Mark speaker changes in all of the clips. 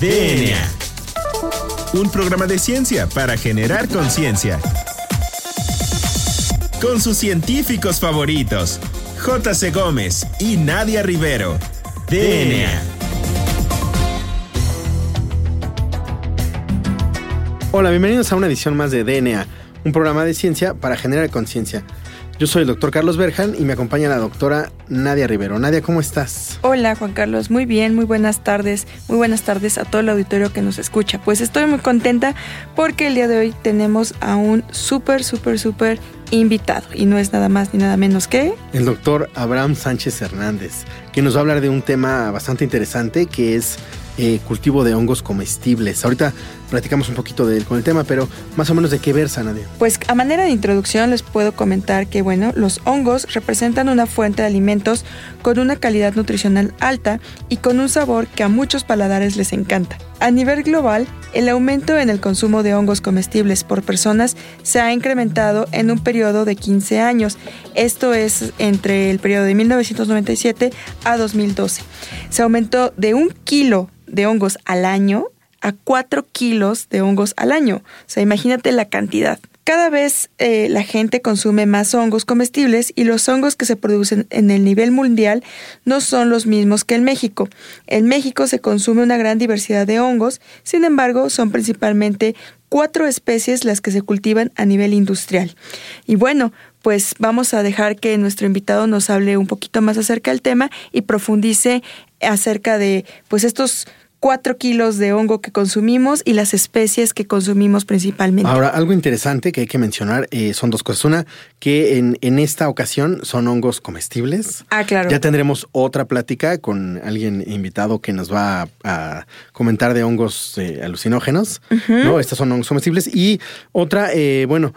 Speaker 1: DNA. Un programa de ciencia para generar conciencia. Con sus científicos favoritos, J.C. Gómez y Nadia Rivero. DNA.
Speaker 2: Hola, bienvenidos a una edición más de DNA, un programa de ciencia para generar conciencia. Yo soy el doctor Carlos Berjan y me acompaña la doctora Nadia Rivero. Nadia, ¿cómo estás?
Speaker 3: Hola Juan Carlos, muy bien, muy buenas tardes, muy buenas tardes a todo el auditorio que nos escucha. Pues estoy muy contenta porque el día de hoy tenemos a un súper, súper, súper invitado y no es nada más ni nada menos que...
Speaker 2: El doctor Abraham Sánchez Hernández, que nos va a hablar de un tema bastante interesante que es eh, cultivo de hongos comestibles. Ahorita platicamos un poquito de, con el tema, pero más o menos de qué versa, Nadia.
Speaker 3: Pues a manera de introducción les puedo comentar que, bueno, los hongos representan una fuente de alimentos con una calidad nutricional alta y con un sabor que a muchos paladares les encanta. A nivel global, el aumento en el consumo de hongos comestibles por personas se ha incrementado en un periodo de 15 años. Esto es entre el periodo de 1997 a 2012. Se aumentó de un kilo de hongos al año a 4 kilos de hongos al año. O sea, imagínate la cantidad. Cada vez eh, la gente consume más hongos comestibles y los hongos que se producen en el nivel mundial no son los mismos que en México. En México se consume una gran diversidad de hongos, sin embargo son principalmente cuatro especies las que se cultivan a nivel industrial. Y bueno, pues vamos a dejar que nuestro invitado nos hable un poquito más acerca del tema y profundice acerca de pues estos cuatro kilos de hongo que consumimos y las especies que consumimos principalmente.
Speaker 2: Ahora, algo interesante que hay que mencionar eh, son dos cosas. Una, que en, en, esta ocasión son hongos comestibles.
Speaker 3: Ah, claro.
Speaker 2: Ya tendremos otra plática con alguien invitado que nos va a, comentar de hongos eh, alucinógenos. ¿no? Estos son hongos comestibles. Y otra, eh, bueno,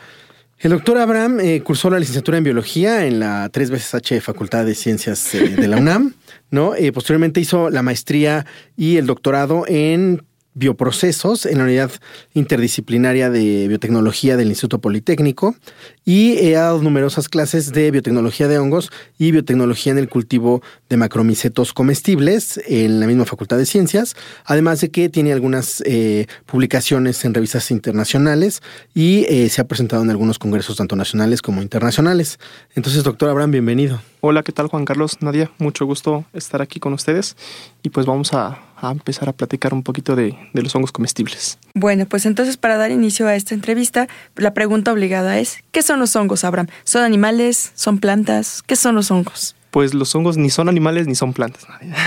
Speaker 2: el doctor Abraham eh, cursó la licenciatura en biología en la tres veces H Facultad de Ciencias eh, de la UNAM, ¿no? Eh, posteriormente hizo la maestría y el doctorado en bioprocesos en la unidad interdisciplinaria de biotecnología del Instituto Politécnico y he dado numerosas clases de biotecnología de hongos y biotecnología en el cultivo de macromicetos comestibles en la misma Facultad de Ciencias, además de que tiene algunas eh, publicaciones en revistas internacionales y eh, se ha presentado en algunos congresos tanto nacionales como internacionales. Entonces, doctor Abraham, bienvenido.
Speaker 4: Hola, ¿qué tal Juan Carlos? Nadia, mucho gusto estar aquí con ustedes y pues vamos a, empezar a platicar un poquito de, de, los hongos comestibles.
Speaker 3: Bueno, pues entonces para dar inicio a esta entrevista, la pregunta obligada es, ¿qué son los hongos, Abraham? ¿Son animales? ¿Son plantas? ¿Qué son los hongos?
Speaker 4: Pues los hongos ni son animales ni son plantas.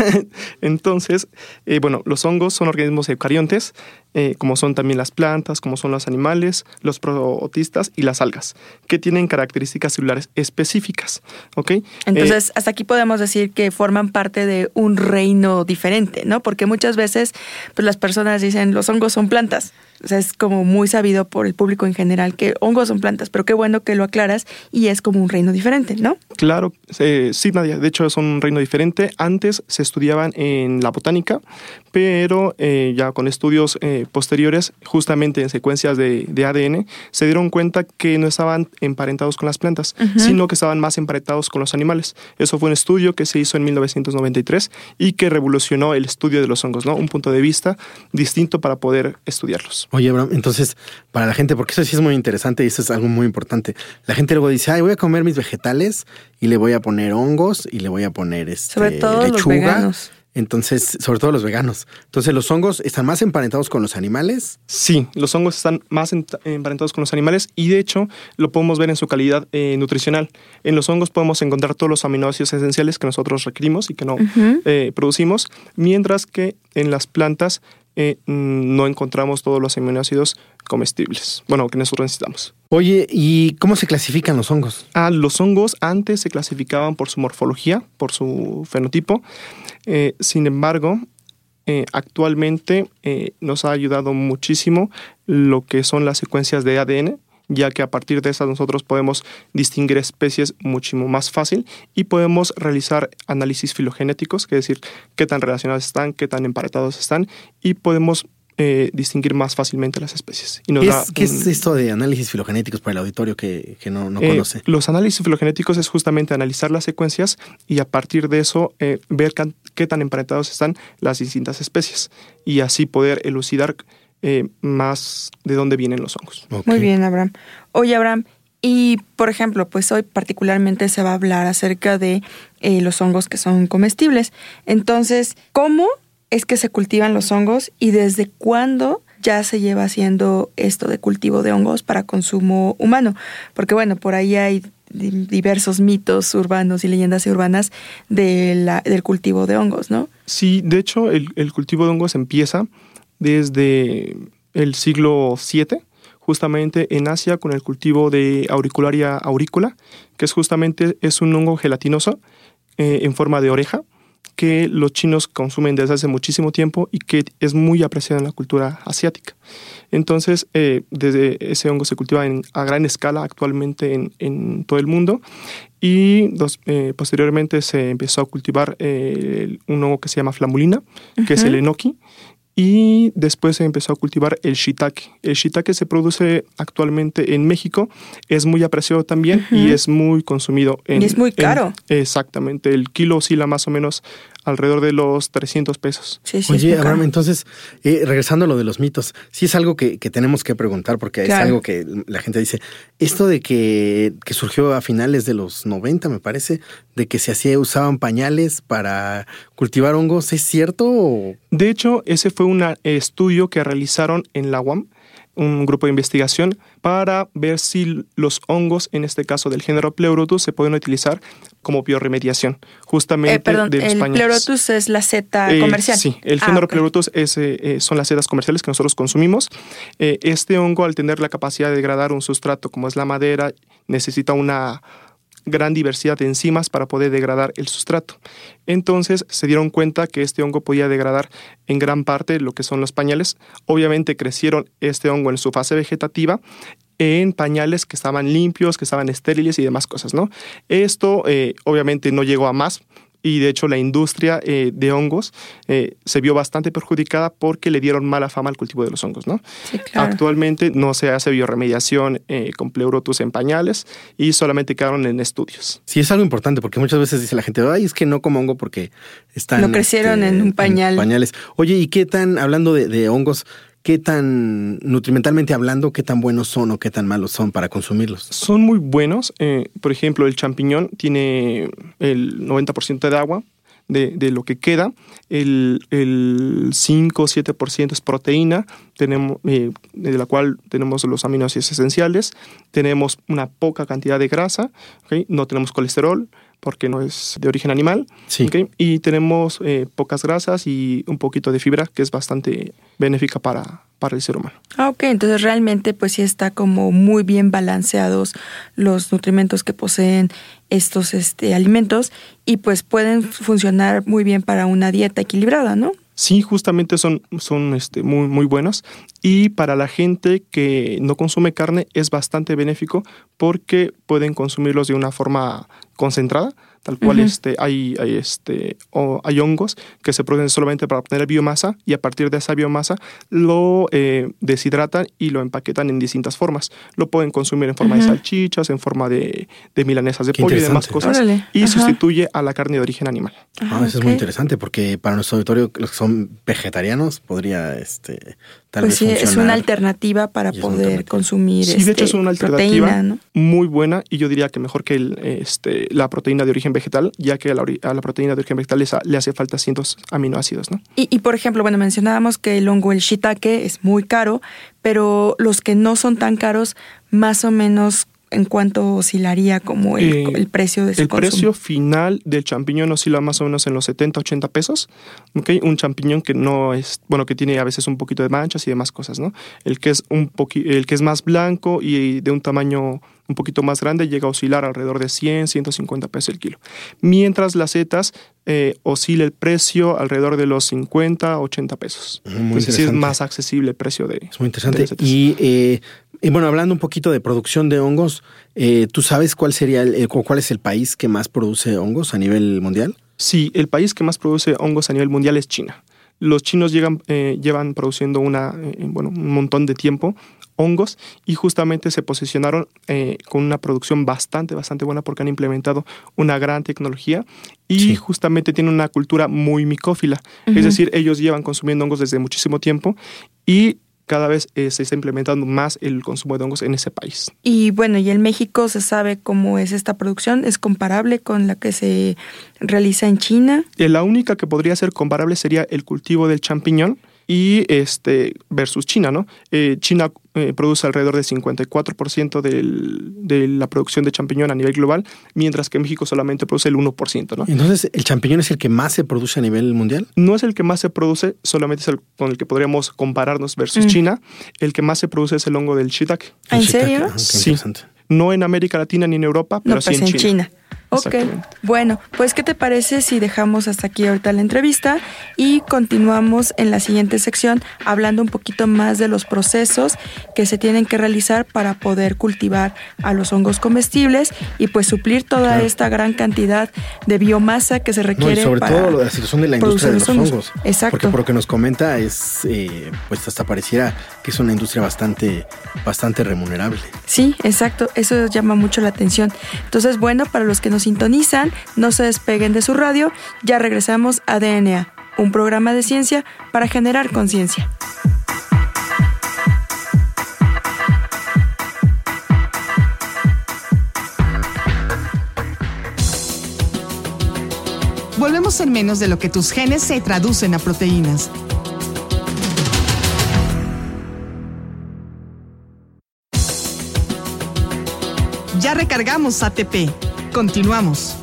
Speaker 4: Entonces, eh, bueno, los hongos son organismos eucariontes, eh, como son también las plantas, como son los animales, los protistas y las algas, que tienen características celulares específicas. ¿ok?
Speaker 3: Entonces, eh, hasta aquí podemos decir que forman parte de un reino diferente, ¿no? Porque muchas veces pues, las personas dicen los hongos son plantas. O sea, es como muy sabido por el público en general que hongos son plantas, pero qué bueno que lo aclaras y es como un reino diferente, ¿no?
Speaker 4: Claro, eh, sí, Nadia, de hecho es un reino diferente. Antes se estudiaban en la botánica, pero eh, ya con estudios eh, posteriores, justamente en secuencias de, de, ADN, se dieron cuenta que no estaban emparentados con las plantas, uh -huh. sino que estaban más emparentados con los animales. Eso fue un estudio que se hizo en 1993 y que revolucionó el estudio de los hongos, ¿no? Un punto de vista distinto para poder estudiarlos.
Speaker 2: Oye, Abraham, entonces, para la gente, porque eso sí es muy interesante y eso es algo muy importante. La gente luego dice, ay, voy a comer mis vegetales y le voy a poner hongos y le voy a poner este,
Speaker 3: Sobre todo
Speaker 2: lechuga.
Speaker 3: los veganos.
Speaker 2: Entonces, sobre todo los veganos. Entonces, ¿los hongos están más emparentados con los animales?
Speaker 4: Sí, los hongos están más emparentados con los animales y de hecho lo podemos ver en su calidad eh, nutricional. En los hongos podemos encontrar todos los aminoácidos esenciales que nosotros requerimos y que no uh -huh. eh, producimos, mientras que en las plantas eh, no encontramos todos los aminoácidos comestibles, bueno, que nosotros necesitamos.
Speaker 2: Oye, ¿y cómo se clasifican los hongos?
Speaker 4: Ah, los hongos antes se clasificaban por su morfología, por su fenotipo. Eh, sin embargo, eh, actualmente eh, nos ha ayudado muchísimo lo que son las secuencias de ADN, ya que a partir de esas nosotros podemos distinguir especies muchísimo más fácil y podemos realizar análisis filogenéticos, que es decir, qué tan relacionados están, qué tan emparentados están, y podemos eh, distinguir más fácilmente las especies. Y
Speaker 2: ¿Qué, es, ¿Qué, es, esto de análisis filogenéticos para el auditorio que, que no, no eh, conoce?
Speaker 4: Los análisis filogenéticos es justamente analizar las secuencias y a partir de eso eh, ver qué tan emparentados están las distintas especies y así poder elucidar más de dónde vienen los hongos.
Speaker 3: Muy bien, Abraham. Oye, Abraham, y por ejemplo, pues hoy particularmente se va a hablar acerca de los hongos que son comestibles. Entonces, ¿cómo es que se cultivan los hongos y desde cuándo ya se lleva haciendo esto de cultivo de hongos para consumo humano. Porque bueno, por ahí hay diversos mitos urbanos y leyendas urbanas del cultivo de hongos, ¿no?
Speaker 4: Sí, de hecho el, el cultivo de hongos empieza desde el siglo VII, justamente en Asia con el cultivo de auricularia aurícula, que es justamente es un hongo gelatinoso eh, en forma de oreja, que los chinos consumen desde hace muchísimo tiempo y que es muy apreciado en la cultura asiática. Entonces, eh, desde ese hongo se cultiva a gran escala actualmente en, todo el mundo y eh, posteriormente se empezó a cultivar eh, un hongo que se llama flamulina, que es el enoki, y después se empezó a cultivar el shiitake. El shiitake se produce actualmente en México, es muy apreciado también y es muy consumido. En,
Speaker 3: y es muy caro.
Speaker 4: exactamente, el kilo oscila más o menos alrededor de los 300 pesos.
Speaker 2: Oye, Abraham, entonces, eh, regresando a lo de los mitos, sí es algo que, tenemos que preguntar porque es algo que la gente dice, esto de que, que, surgió a finales de los 90, me parece, de que se hacía, usaban pañales para cultivar hongos, ¿es cierto?
Speaker 4: De hecho, ese fue un estudio que realizaron en la UAM un grupo de investigación para ver si los hongos, en este caso del género Pleurotus, se pueden utilizar como bioremediación, justamente
Speaker 3: eh, perdón, el Pleurotus es la seta eh, comercial.
Speaker 4: Sí, el ah, género Pleurotus es, eh, son las setas comerciales que nosotros consumimos. este hongo, al tener la capacidad de degradar un sustrato como es la madera, necesita una gran diversidad de enzimas para poder degradar el sustrato. Entonces se dieron cuenta que este hongo podía degradar en gran parte lo que son los pañales. Obviamente crecieron este hongo en su fase vegetativa en pañales que estaban limpios, que estaban estériles y demás cosas, ¿no? Esto eh, obviamente no llegó a más, y de hecho la industria eh, de hongos eh, se vio bastante perjudicada porque le dieron mala fama al cultivo de los hongos. ¿no? Actualmente no se hace bioremediación eh, con pleurotus en pañales y solamente quedaron en estudios.
Speaker 2: Sí, es algo importante porque muchas veces dice la gente, ay, es que no como hongo porque están...
Speaker 3: No crecieron este, en un pañal.
Speaker 2: pañales. Oye, ¿y qué tan, hablando de hongos, qué tan, nutrimentalmente hablando, qué tan buenos son o qué tan malos son para consumirlos?
Speaker 4: Son muy buenos. Eh, por ejemplo, el champiñón tiene el 90% de agua. De, lo que queda, el, el 5 o 7% es proteína, tenemos, eh, de la cual tenemos los aminoácidos esenciales, tenemos una poca cantidad de grasa, no tenemos colesterol, porque no es de origen animal. Y tenemos eh, pocas grasas y un poquito de fibra, que es bastante benéfica para, para el ser humano.
Speaker 3: Ah, ok, entonces realmente pues sí está como muy bien balanceados los nutrimentos que poseen estos este, alimentos y pues pueden funcionar muy bien para una dieta equilibrada, ¿no?
Speaker 4: Sí, justamente son, son este, muy, muy buenos. Y para la gente que no consume carne es bastante benéfico porque pueden consumirlos de una forma concentrada tal cual este, hay, hay, este, o hay hongos que se producen solamente para obtener biomasa y a partir de esa biomasa lo eh, deshidratan y lo empaquetan en distintas formas. Lo pueden consumir en forma de salchichas, en forma de, de milanesas de pollo y demás cosas y sustituye a la carne de origen animal.
Speaker 2: Ah, eso es muy interesante porque para nuestro auditorio los que son vegetarianos podría este,
Speaker 3: pues sí, es una alternativa para poder consumir.
Speaker 4: Sí, de hecho es este, una alternativa muy buena y yo diría que mejor que el, este, la proteína de origen vegetal, ya que a la, proteína de origen vegetal le, hace falta cientos aminoácidos. ¿no?
Speaker 3: Y, y, por ejemplo, bueno, mencionábamos que el hongo, el shiitake, es muy caro, pero los que no son tan caros, más o menos en cuánto oscilaría como el, eh, precio de su
Speaker 4: El precio final del champiñón oscila más o menos en los 70, 80 pesos. ¿okay? Un champiñón que no es, bueno, que tiene a veces un poquito de manchas y demás cosas, ¿no? El que es, un el que es más blanco y de un tamaño un poquito más grande llega a oscilar alrededor de 100, 150 pesos el kilo. Mientras las setas eh, oscila el precio alrededor de los 50, 80 pesos. Muy Entonces sí es más accesible el precio de...
Speaker 2: Es muy interesante. y eh, y bueno, hablando un poquito de producción de hongos, eh, ¿tú sabes cuál sería el, cuál es el país que más produce hongos a nivel mundial?
Speaker 4: Sí, el país que más produce hongos a nivel mundial es China. los chinos llegan, eh, llevan produciendo una, eh, bueno, un montón de tiempo hongos y justamente se posicionaron eh, con una producción bastante, bastante buena porque han implementado una gran tecnología y justamente tienen una cultura muy micófila. Es decir, ellos llevan consumiendo hongos desde muchísimo tiempo y cada vez eh, se está implementando más el consumo de hongos en ese país.
Speaker 3: Y bueno, y en México se sabe cómo es esta producción, es comparable con la que se realiza en China.
Speaker 4: Eh, la única que podría ser comparable sería el cultivo del champiñón y este versus China, ¿no? Eh, China eh, produce alrededor del 54% del, de la producción de champiñón a nivel global, mientras que México solamente produce el 1%, ¿no?
Speaker 2: Entonces, ¿el champiñón es el que más se produce a nivel mundial?
Speaker 4: No es el que más se produce, solamente es el con el que podríamos compararnos versus China. El que más se produce es el hongo del shiitake.
Speaker 3: ¿En serio?
Speaker 2: Ah,
Speaker 4: sí. No en América Latina ni en Europa, pero sí
Speaker 3: pues
Speaker 4: en,
Speaker 3: China. China. Ok, bueno, pues ¿qué te parece si dejamos hasta aquí ahorita la entrevista y continuamos en la siguiente sección hablando un poquito más de los procesos que se tienen que realizar para poder cultivar a los hongos comestibles y pues suplir toda esta gran cantidad de biomasa que se requiere
Speaker 2: no, y sobre
Speaker 3: para
Speaker 2: todo la situación de la industria de los hongos. hongos.
Speaker 3: Exacto.
Speaker 2: Porque por lo que nos comenta es, eh, pues hasta pareciera que es una industria bastante, bastante remunerable.
Speaker 3: Sí, exacto, eso llama mucho la atención. Entonces, bueno, para los que nos sintonizan, no se despeguen de su radio, ya regresamos a DNA, un programa de ciencia para generar conciencia.
Speaker 5: Volvemos en menos de lo que tus genes se traducen a proteínas. Ya recargamos ATP. Continuamos.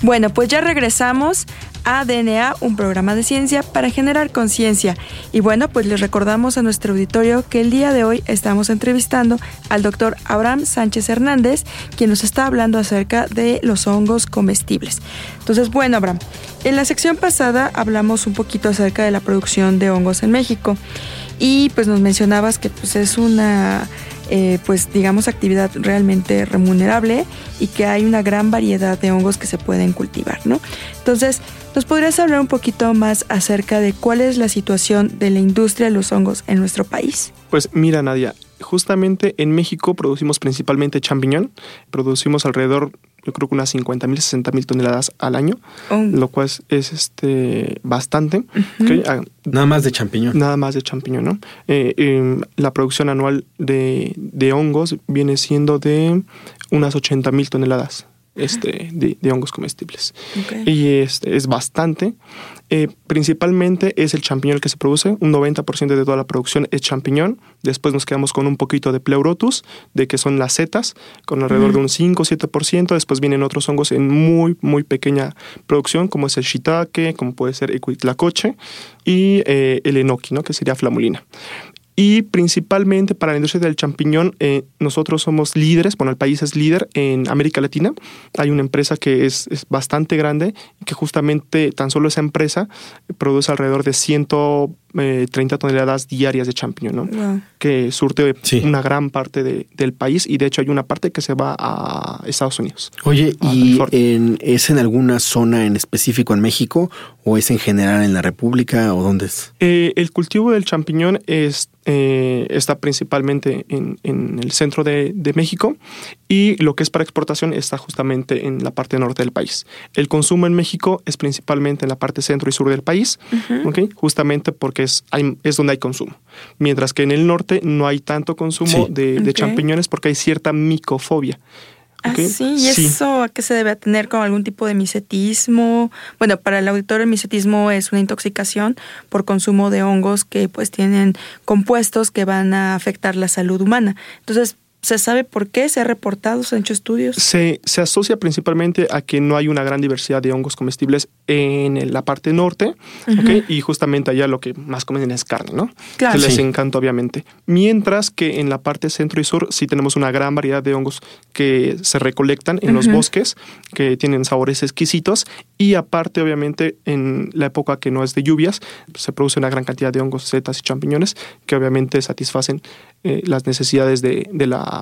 Speaker 3: Bueno, pues ya regresamos a DNA, un programa de ciencia para generar conciencia. Y bueno, pues les recordamos a nuestro auditorio que el día de hoy estamos entrevistando al doctor Abraham Sánchez Hernández, quien nos está hablando acerca de los hongos comestibles. Entonces, bueno, Abraham, en la sección pasada hablamos un poquito acerca de la producción de hongos en México y pues nos mencionabas que pues es una eh, pues digamos actividad realmente remunerable y que hay una gran variedad de hongos que se pueden cultivar, ¿no? Entonces, ¿nos podrías hablar un poquito más acerca de cuál es la situación de la industria de los hongos en nuestro país?
Speaker 4: Pues mira, Nadia, justamente en México producimos principalmente champiñón, producimos alrededor yo creo que unas 50 mil, 60 mil toneladas al año, oh. lo cual es, este bastante. Uh -huh. okay.
Speaker 2: Ah, nada más de champiñón.
Speaker 4: Nada más de champiñón, ¿no? Eh, eh, la producción anual de, de, hongos viene siendo de unas 80 mil toneladas este, de, de, hongos comestibles. Okay. Y este, es bastante. Eh, principalmente es el champiñón el que se produce, un 90% de toda la producción es champiñón, después nos quedamos con un poquito de pleurotus, de que son las setas, con alrededor de un 5-7%, después vienen otros hongos en muy, muy pequeña producción, como es el shiitake, como puede ser equitlacoche, y eh, el enoki, ¿no? que sería flamulina. Y principalmente para la industria del champiñón, eh, nosotros somos líderes, bueno, el país es líder en América Latina. Hay una empresa que es, es bastante grande que justamente tan solo esa empresa produce alrededor de 130 toneladas diarias de champiñón, ¿no? Wow. Que surte sí. una gran parte de, del país y de hecho hay una parte que se va a Estados Unidos.
Speaker 2: Oye, ¿y en, es en alguna zona en específico en México o es en general en la República o dónde es?
Speaker 4: Eh, el cultivo del champiñón es eh, está principalmente en, en el centro de, de, México y lo que es para exportación está justamente en la parte norte del país. El consumo en México es principalmente en la parte centro y sur del país, uh -huh. ¿okay? justamente porque es, hay, es donde hay consumo. Mientras que en el norte no hay tanto consumo sí. de, de okay. champiñones porque hay cierta micofobia.
Speaker 3: Okay. Ah, sí, ¿y sí. eso a qué se debe tener con algún tipo de misetismo? Bueno, para el auditor el misetismo es una intoxicación por consumo de hongos que pues tienen compuestos que van a afectar la salud humana. Entonces, ¿Se sabe por qué? ¿Se ha reportado? ¿Se han hecho estudios?
Speaker 4: Se, se, asocia principalmente a que no hay una gran diversidad de hongos comestibles en la parte norte, uh -huh. ¿okay? y justamente allá lo que más comen es carne, ¿no?
Speaker 3: Claro.
Speaker 4: Que les
Speaker 3: sí.
Speaker 4: encanta, obviamente. Mientras que en la parte centro y sur sí tenemos una gran variedad de hongos que se recolectan en uh -huh. los bosques, que tienen sabores exquisitos, y aparte, obviamente, en la época que no es de lluvias, se produce una gran cantidad de hongos, setas y champiñones que obviamente satisfacen eh, las necesidades de, de la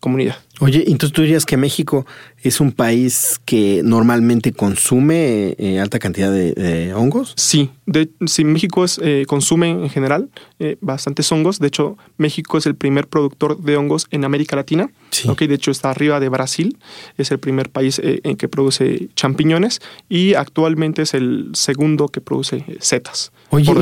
Speaker 4: comunidad.
Speaker 2: Oye, entonces tú dirías que México es un país que normalmente consume eh, alta cantidad de, hongos?
Speaker 4: Sí, de, sí, México es, eh, consume en general eh, bastantes hongos. De hecho, México es el primer productor de hongos en América Latina. Sí. de hecho, está arriba de Brasil. Es el primer país en que produce champiñones y actualmente es el segundo que produce setas.
Speaker 2: Oye,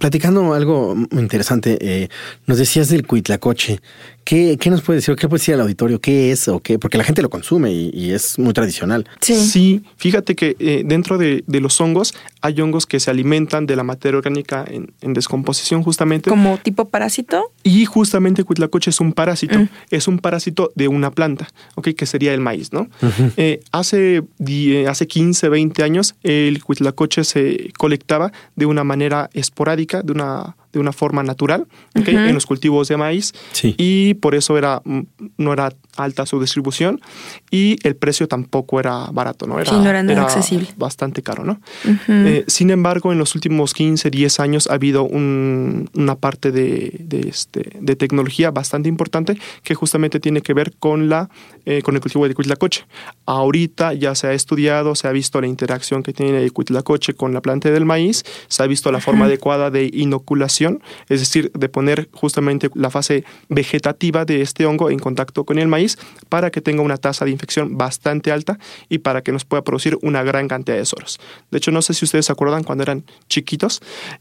Speaker 2: platicando algo interesante, nos decías del cuitlacoche. ¿Qué, ¿Qué, nos puede decir? ¿Qué puede decir al auditorio? ¿Qué es o qué? Porque la gente lo consume y, es muy tradicional.
Speaker 4: Sí, sí fíjate que eh, dentro de, de, los hongos hay hongos que se alimentan de la materia orgánica en, en descomposición justamente.
Speaker 3: ¿Como tipo parásito?
Speaker 4: Y justamente Cuitlacoche es un parásito. Mm. Es un parásito de una planta, ¿ok? Que sería el maíz, ¿no? eh, hace, hace 15, 20 años el Cuitlacoche se colectaba de una manera esporádica, de una de una forma natural en los cultivos de maíz y por eso era, mm, no era alta su distribución y el precio tampoco era barato, ¿no?
Speaker 3: Era, no era, accesible.
Speaker 4: bastante caro, ¿no? Eh, sin embargo, en los últimos 15, 10 años ha habido una parte de, este, de tecnología bastante importante que justamente tiene que ver con, la, eh, con el cultivo de cuitlacoche. Ahorita ya se ha estudiado, se ha visto la interacción que tiene el cuitlacoche con la planta del maíz, se ha visto la forma adecuada de inoculación es decir, de poner justamente la fase vegetativa de este hongo en contacto con el maíz para que tenga una tasa de infección bastante alta y para que nos pueda producir una gran cantidad de soros. De hecho, no sé si ustedes se acuerdan cuando eran chiquitos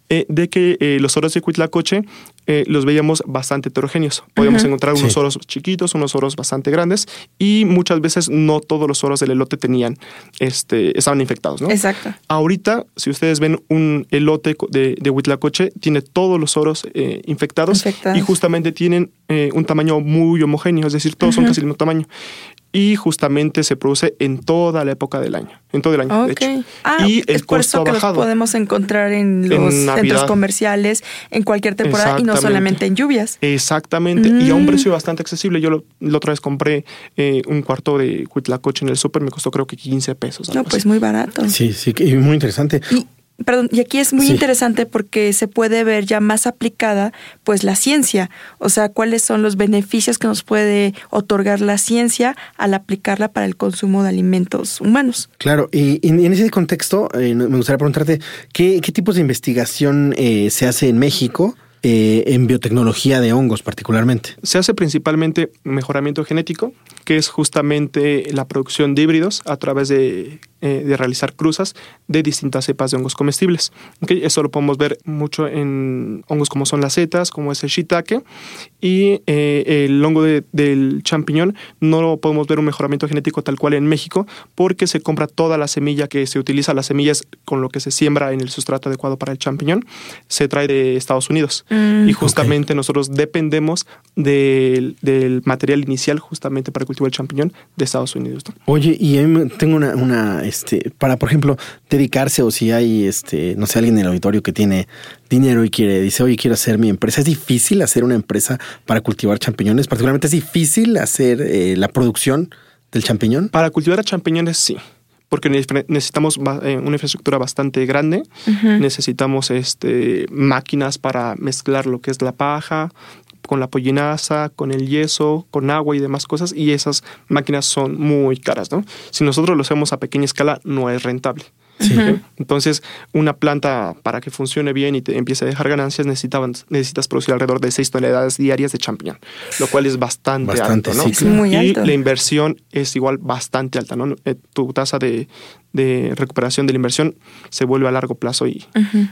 Speaker 4: eh, de que eh, los soros de Cuitlacoche eh, los veíamos bastante heterogéneos. Podíamos encontrar unos soros chiquitos, unos soros bastante grandes y muchas veces no todos los soros del elote tenían, este, estaban infectados, ¿no?
Speaker 3: Exacto.
Speaker 4: Ahorita, si ustedes ven un elote de, de Huitlacoche, tiene todos los soros eh, infectados, y justamente tienen eh, un tamaño muy homogéneo, es decir, todos son casi el mismo tamaño y justamente se produce en toda la época del año, en todo el año, de hecho.
Speaker 3: Ah, y el es por eso que los podemos encontrar en los centros comerciales en cualquier temporada y no solamente en lluvias.
Speaker 4: Exactamente, y a un mm. precio bastante accesible. Yo la otra vez compré eh, un cuarto de Huitlacoche en el súper, me costó creo que 15 pesos.
Speaker 3: No, pues muy barato.
Speaker 2: Sí, sí, muy interesante.
Speaker 3: Perdón, y aquí es muy interesante porque se puede ver ya más aplicada pues la ciencia, o sea, cuáles son los beneficios que nos puede otorgar la ciencia al aplicarla para el consumo de alimentos humanos.
Speaker 2: Claro, y, en ese contexto eh, me gustaría preguntarte, ¿qué, tipos de investigación eh, se hace en México? Eh, en biotecnología de hongos particularmente?
Speaker 4: Se hace principalmente mejoramiento genético, que es justamente la producción de híbridos a través de eh, de realizar cruzas de distintas cepas de hongos comestibles. ¿Okay? Eso lo podemos ver mucho en hongos como son las setas, como es el shiitake, y eh, el hongo del champiñón no lo podemos ver un mejoramiento genético tal cual en México porque se compra toda la semilla que se utiliza, las semillas con lo que se siembra en el sustrato adecuado para el champiñón, se trae de Estados Unidos. Mm. y justamente nosotros dependemos del, material inicial justamente para el cultivo del champiñón de Estados Unidos.
Speaker 2: Oye, y tengo una este, para, por ejemplo, dedicarse o si hay, este, no sé, alguien en el auditorio que tiene dinero y quiere, dice, oye, quiero hacer mi empresa. ¿Es difícil hacer una empresa para cultivar champiñones? Particularmente es difícil hacer eh, la producción del champiñón.
Speaker 4: Para cultivar champiñones, sí porque necesitamos eh, una infraestructura bastante grande, necesitamos este, máquinas para mezclar lo que es la paja, con la pollinaza, con el yeso, con agua y demás cosas, y esas máquinas son muy caras, ¿no? Si nosotros lo hacemos a pequeña escala, no es rentable. Entonces, una planta para que funcione bien y te empiece a dejar ganancias necesitas producir alrededor de 6 toneladas diarias de champiñón, lo cual es bastante, alto, ¿no? y la inversión es igual bastante alta, ¿no? Eh, tu tasa de, recuperación de la inversión se vuelve a largo plazo y,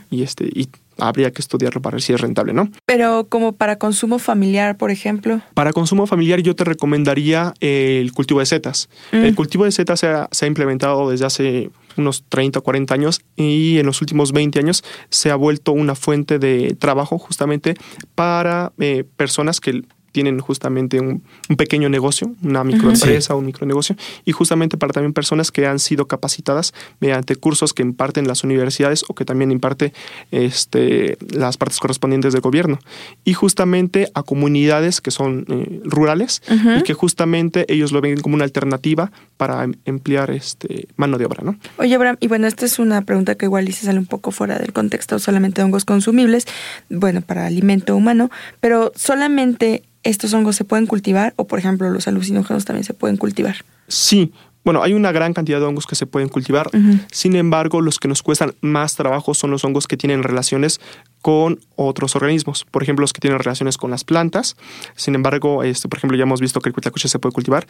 Speaker 4: y este y habría que estudiarlo para ver si es rentable, ¿no?
Speaker 3: Pero como para consumo familiar, por ejemplo.
Speaker 4: Para consumo familiar yo te recomendaría el cultivo de setas. Mm. El cultivo de setas se ha, se ha, implementado desde hace unos 30 o 40 años y en los últimos 20 años se ha vuelto una fuente de trabajo justamente para eh, personas que tienen justamente un, pequeño negocio, una microempresa o un micronegocio, y justamente para también personas que han sido capacitadas mediante cursos que imparten las universidades o que también imparte este, las partes correspondientes del gobierno. Y justamente a comunidades que son eh, rurales y que justamente ellos lo ven como una alternativa para em, emplear este, mano de obra. ¿no?
Speaker 3: Oye, Abraham, y bueno, esta es una pregunta que igual se sale un poco fuera del contexto solamente de hongos consumibles, bueno, para alimento humano, pero solamente estos hongos se pueden cultivar o, por ejemplo, los alucinógenos también se pueden cultivar.
Speaker 4: Sí, bueno, hay una gran cantidad de hongos que se pueden cultivar. Sin embargo, los que nos cuestan más trabajo son los hongos que tienen relaciones con otros organismos. Por ejemplo, los que tienen relaciones con las plantas. Sin embargo, este, por ejemplo, ya hemos visto que el cuitlacuche se puede cultivar.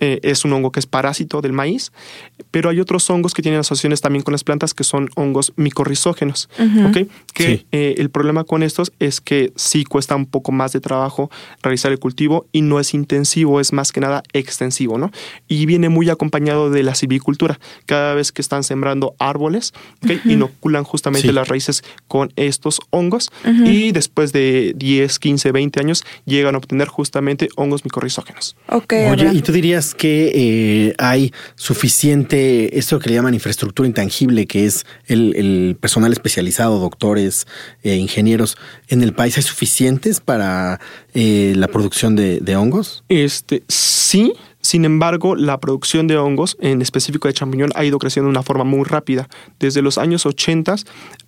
Speaker 4: Eh, es un hongo que es parásito del maíz, pero hay otros hongos que tienen asociaciones también con las plantas que son hongos micorrizógenos. Que eh, el problema con estos es que sí cuesta un poco más de trabajo realizar el cultivo y no es intensivo, es más que nada extensivo, ¿no? Y viene muy acompañado de la silvicultura. Cada vez que están sembrando árboles, inoculan justamente las raíces con estos hongos y después de 10, 15, 20 años llegan a obtener justamente hongos micorrizógenos.
Speaker 2: Oye, ¿y tú dirías que eh, hay suficiente, esto que le llaman infraestructura intangible, que es el, personal especializado, doctores, eh, ingenieros, en el país hay suficientes para eh, la producción de, de hongos?
Speaker 4: Este, sí, sin embargo, la producción de hongos, en específico de champiñón, ha ido creciendo de una forma muy rápida. Desde los años 80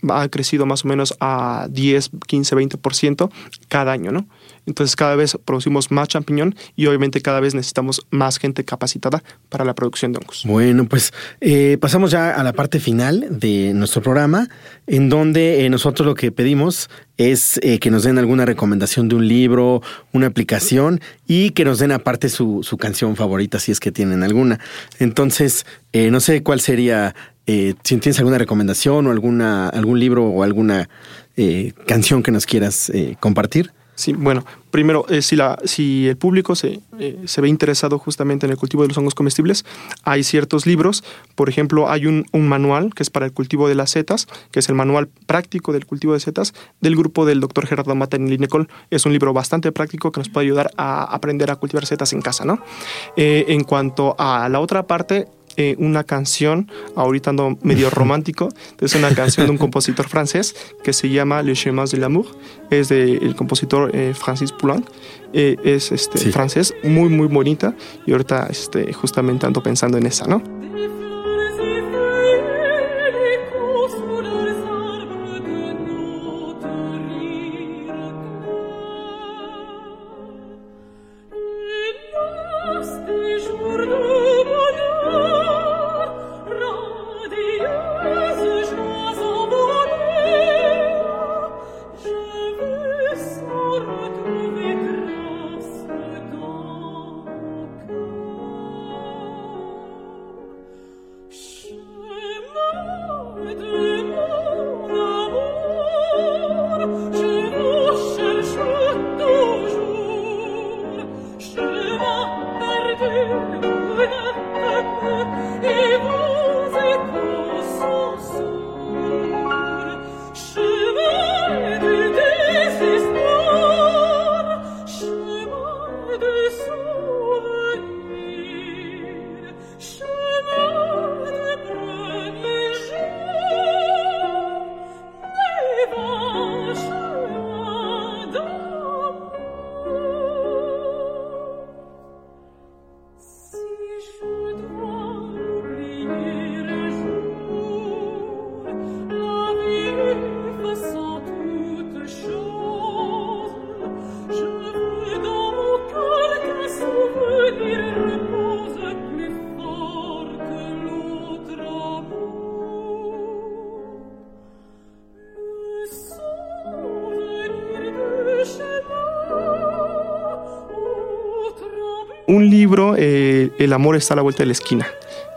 Speaker 4: ha crecido más o menos a 10, 15, 20% cada año, ¿no? Entonces cada vez producimos más champiñón y obviamente cada vez necesitamos más gente capacitada para la producción de hongos.
Speaker 2: Bueno, pues eh, pasamos ya a la parte final de nuestro programa, en donde eh, nosotros lo que pedimos es eh, que nos den alguna recomendación de un libro, una aplicación y que nos den aparte su, su canción favorita, si es que tienen alguna. Entonces, no sé cuál sería, si tienes alguna recomendación o alguna, algún libro o alguna canción que nos quieras compartir.
Speaker 4: Sí, bueno, primero, eh, si, la, si el público se, eh, se, ve interesado justamente en el cultivo de los hongos comestibles, hay ciertos libros. Por ejemplo, hay un, un, manual que es para el cultivo de las setas, que es el manual práctico del cultivo de setas del grupo del doctor Gerardo Mata en Linecol. Es un libro bastante práctico que nos puede ayudar a aprender a cultivar setas en casa, ¿no? Eh, en cuanto a la otra parte, eh, una canción, ahorita ando medio romántico, es una canción de un compositor francés que se llama Les Chemins de l'amour, es del compositor eh, Francis Poulenc, eh, es este, francés, muy muy bonita y ahorita este, justamente ando pensando en esa, ¿no? Libro, eh, El amor está a la vuelta de la esquina,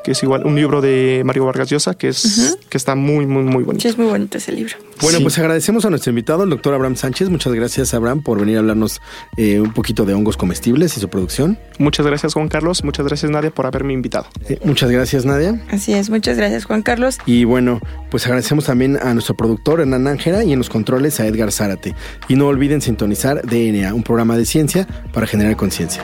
Speaker 4: que es igual un libro de Mario Vargas Llosa, que, es, que está muy, muy, muy bonito.
Speaker 3: Sí, es muy bonito ese libro.
Speaker 2: Bueno, pues agradecemos a nuestro invitado, el doctor Abraham Sánchez. Muchas gracias, Abraham, por venir a hablarnos eh, un poquito de hongos comestibles y su producción.
Speaker 4: Muchas gracias, Juan Carlos. Muchas gracias, Nadia, por haberme invitado.
Speaker 2: Eh, muchas gracias, Nadia.
Speaker 3: Así es, muchas gracias, Juan Carlos.
Speaker 2: Y bueno, pues agradecemos también a nuestro productor, Hernán Ángela, y en los controles a Edgar Zárate. Y no olviden sintonizar DNA, un programa de ciencia para generar conciencia.